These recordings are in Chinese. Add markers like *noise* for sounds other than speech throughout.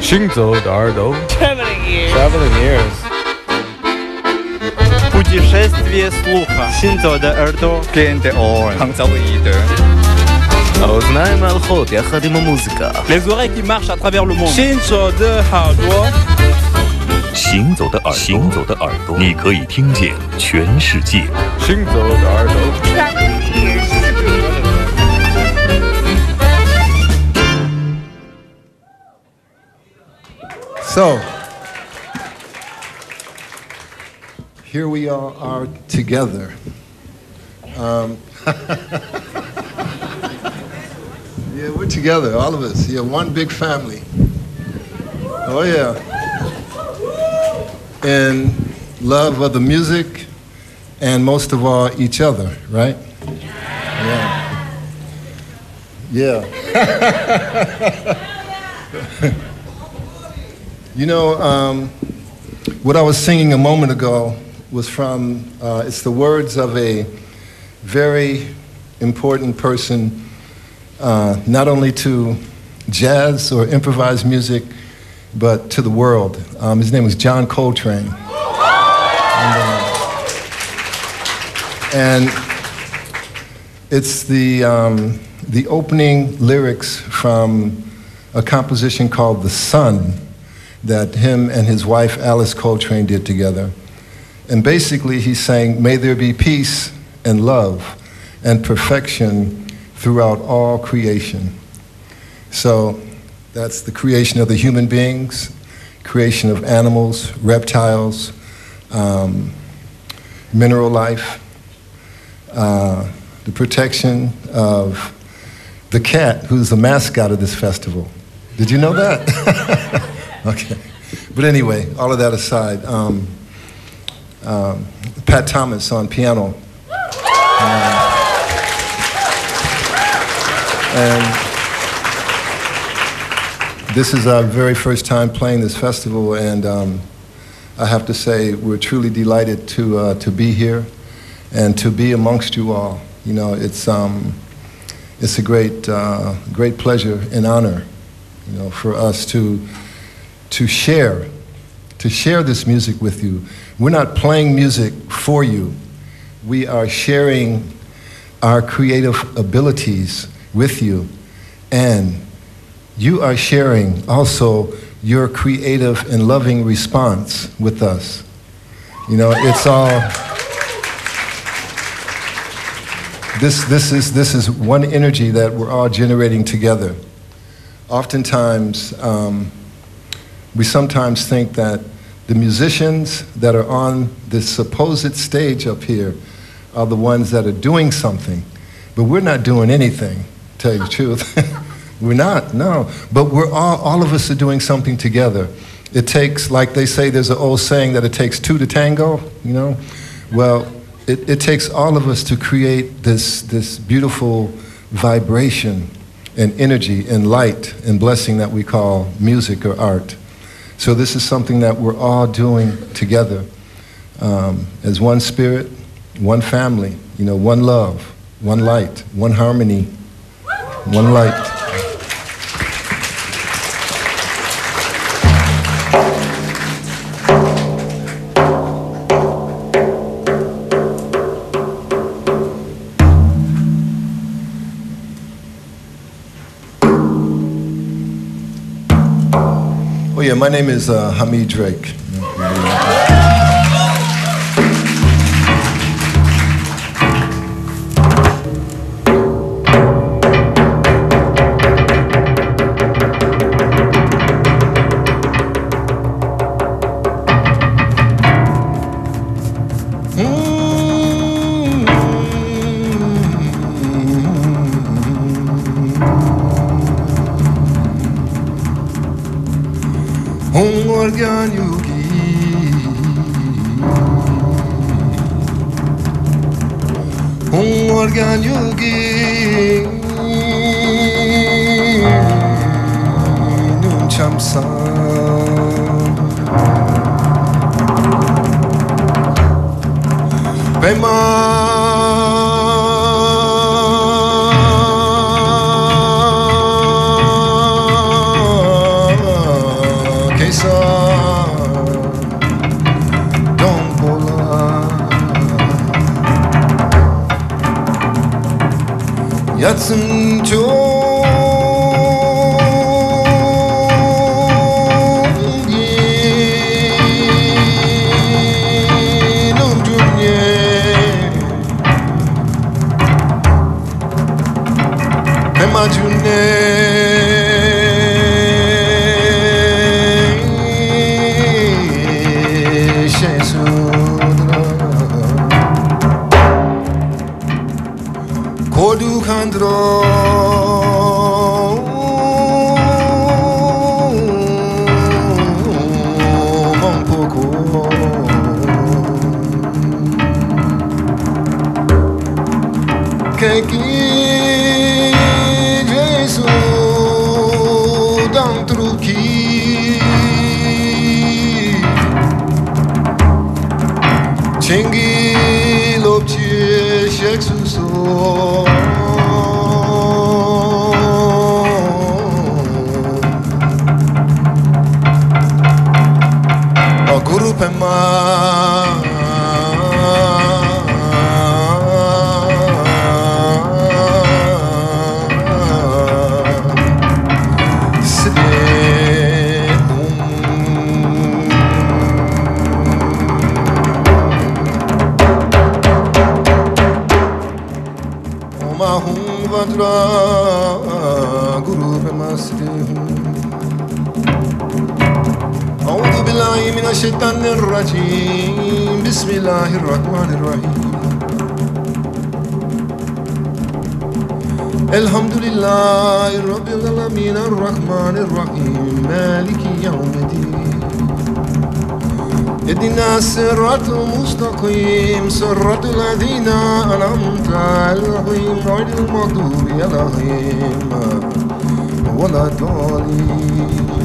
行走的耳朵 Traveling ears. Traveling ears Путешествие слуха. Синзо де Эрдо. Gente on. Hangzauide. האוזניים ההלכות יחד עם המוזיקה Les oreilles qui marchent à travers le monde. 行走的耳朵，行走的耳朵，行走的耳朵，你可以听见全世界。 行走的耳朵 So, here we all are together. Um, *laughs* yeah, we're together, all of us. Yeah, one big family. Oh, yeah. And love of the music and most of all, each other, right? Yeah. Yeah. *laughs* You know, um, what I was singing a moment ago was from, uh, it's the words of a very important person, uh, not only to jazz or improvised music, but to the world. Um, his name was John Coltrane. And, uh, and it's the, um, the opening lyrics from a composition called The Sun that him and his wife Alice Coltrane did together. And basically, he's saying, May there be peace and love and perfection throughout all creation. So that's the creation of the human beings, creation of animals, reptiles, um, mineral life, uh, the protection of the cat, who's the mascot of this festival. Did you know that? *laughs* Okay. But anyway, all of that aside, um, um, Pat Thomas on piano. Um, and this is our very first time playing this festival, and um, I have to say we're truly delighted to, uh, to be here and to be amongst you all. You know, it's, um, it's a great, uh, great pleasure and honor, you know, for us to to share, to share this music with you. We're not playing music for you. We are sharing our creative abilities with you. And you are sharing also your creative and loving response with us. You know, it's all this, this, is, this is one energy that we're all generating together. Oftentimes, um, we sometimes think that the musicians that are on this supposed stage up here are the ones that are doing something. But we're not doing anything, to tell you the *laughs* truth. *laughs* we're not, no. But we're all, all of us are doing something together. It takes, like they say, there's an old saying that it takes two to tango, you know? Well, it, it takes all of us to create this, this beautiful vibration and energy and light and blessing that we call music or art. So this is something that we're all doing together um, as one spirit, one family, you know, one love, one light, one harmony, one light. My name is uh, Hamid Drake. what can you give? Oh, what can you give? Yatsın çok الشيطان الرجيم. بسم الله الرحمن الرحيم. الحمد لله رب العالمين الرحمن الرحيم. مالك يوم الدين. اهدنا الصراط المستقيم. صراط الذين أنعمت عليهم غير المغضوب عليهم ولا الضالين.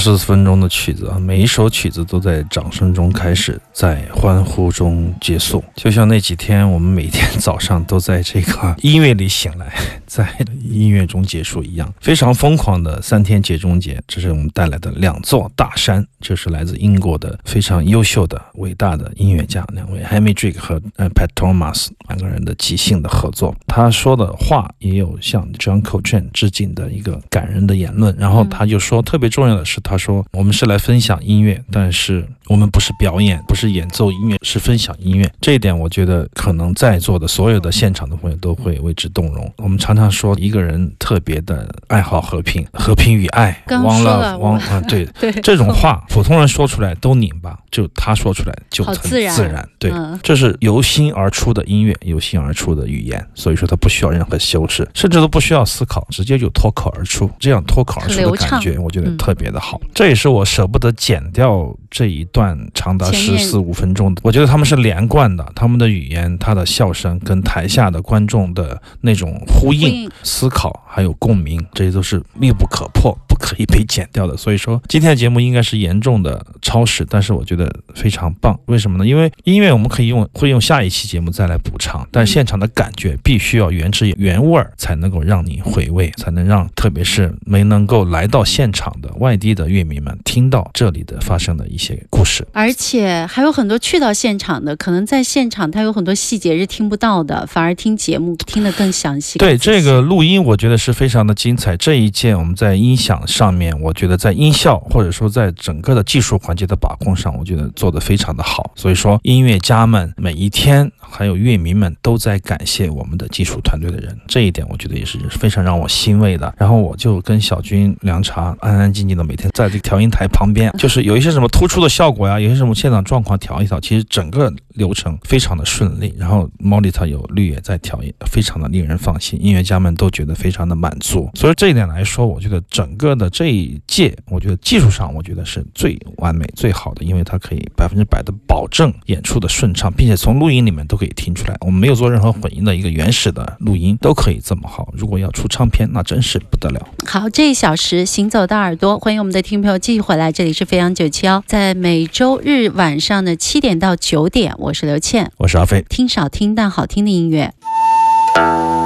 四十分钟的曲子啊，每一首曲子都在掌声中开始，在欢呼中结束。就像那几天，我们每天早上都在这个音乐里醒来，在音乐中结束一样，非常疯狂的三天节中节。这是我们带来的两座大山，这是来自英国的非常优秀的、伟大的音乐家两位 Hammy Drake 和 Pat Thomas 两个人的即兴的合作。他说的话也有向 John Coltrane 致敬的一个感人的言论。然后他就说，特别重要的是，他说我们是来分享音乐，但是我们不是表演，不是演奏音乐，是分享音乐。这一点我觉得可能在座的所有的现场的朋友都会为之动容。我们常常说一个人特别的爱好和平，和平与爱，刚说了啊，对 *laughs* 对这种话普通人说出来都拧巴，就他说出来就很自然自然，对，嗯这是由心而出的音乐，由心而出的语言，所以说它不需要任何修饰，甚至都不需要思考，直接就脱口而出。这样脱口而出的感觉，我觉得嗯特别的好。这也是我舍不得剪掉这一段长达十四五分钟的，我觉得他们是连贯的，他们的语言、他的笑声跟台下的观众的那种呼应、呼应。思考还有共鸣，这些都是密不可破、不可以被剪掉的。所以说，今天的节目应该是严重的超时，但是我觉得非常棒。为什么呢？因为音乐我们可以用会用下一期节目再来补偿，但现场的感觉必须要原汁原味儿，才能够让你回味，才能让特别是没能够来到现场的外地的乐迷们听到这里的发生的一些故事。而且还有很多去到现场的，可能在现场他有很多细节是听不到的，反而听节目听得更详细。对这个录音，我觉得是非常的精彩。这一件我们在音响上面，我觉得在音效或者说在整个的技术环节的把控上，我觉得做得非常的好。所以说，音乐家们每一天还有乐迷们都在感谢我们的技术团队的人，这一点我觉得也是非常让我欣慰的。然后我就跟小军凉茶安安静静的每天在这个调音台旁边，就是有一些什么突出的效果呀，有些什么现场状况调一调，其实整个流程非常的顺利。然后 monitor 有绿也在调，音非常的令人放心，音乐家们都觉得非常的满足。所以这一点来说，我觉得整个的这一届，我觉得技术上我觉得是最完美、最好的，因为它可以百分之百的保证演出的顺畅，并且从录音里面都可以听出来，我们没有做任何混音的一个原始的录音都可以这么好。如果要出唱片，那真是不得了。好，这一小时行走的耳朵，欢迎我们的听众朋友继续回来，这里是飞扬九七幺，在每周日晚上的七点到九点，我是刘倩，我是阿飞。听少听但好听的音乐。*laughs*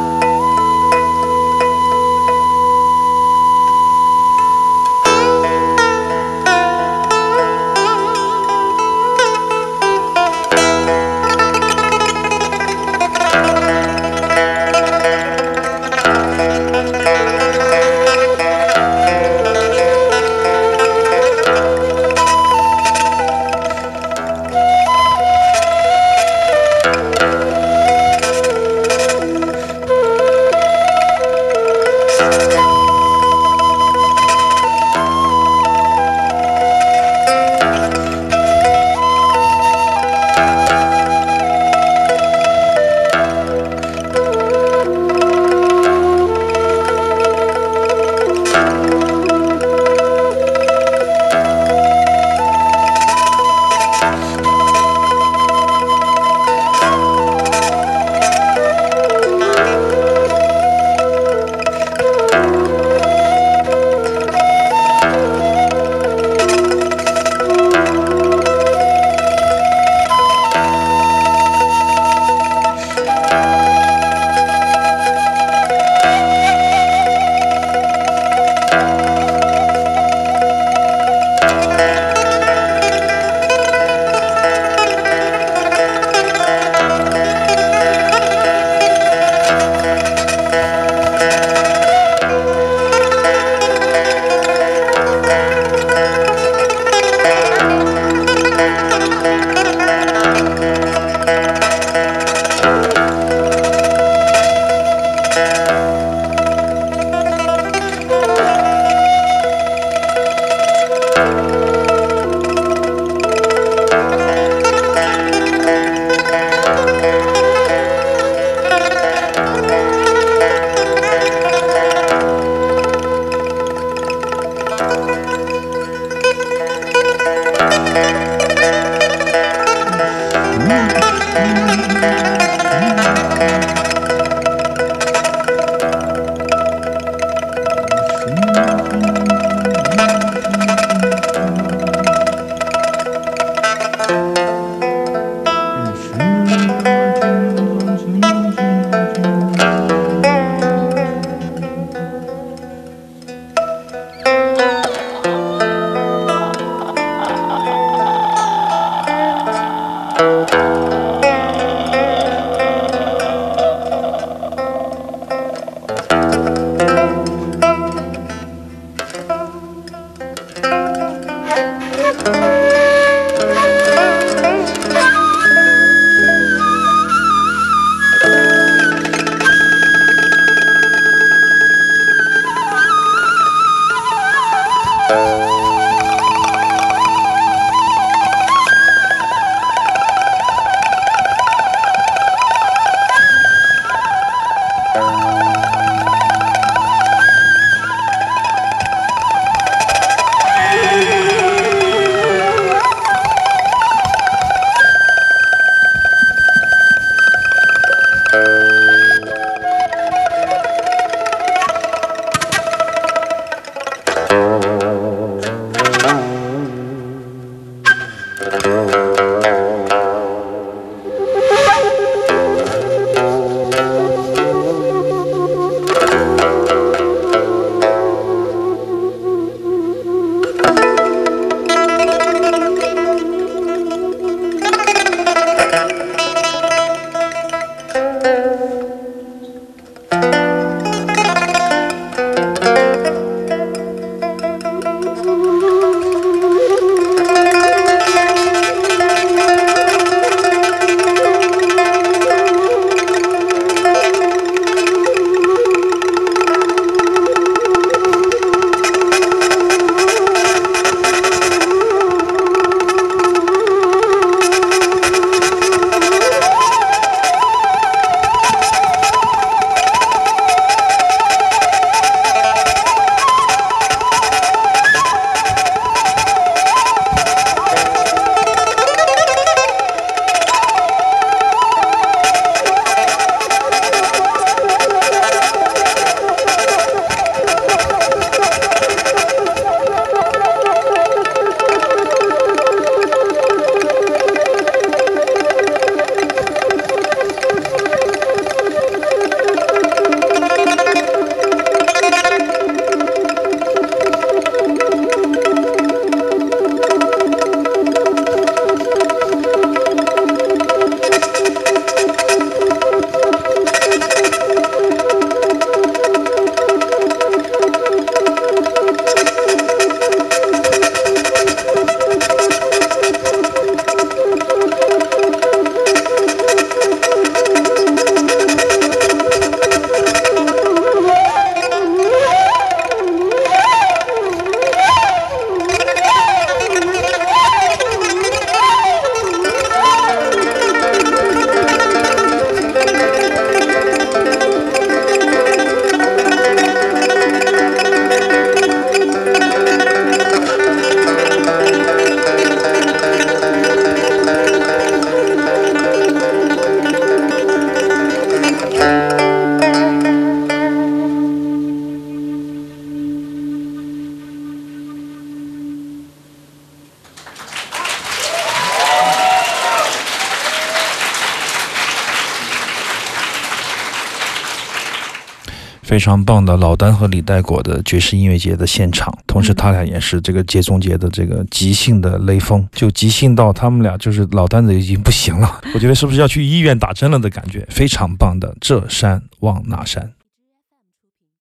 非常棒的老丹和李代果的爵士音乐节的现场，同时他俩也是这个节中节的这个即兴的雷锋，就即兴到他们俩就是老丹子已经不行了，我觉得是不是要去医院打针了的感觉，非常棒的这山望那山。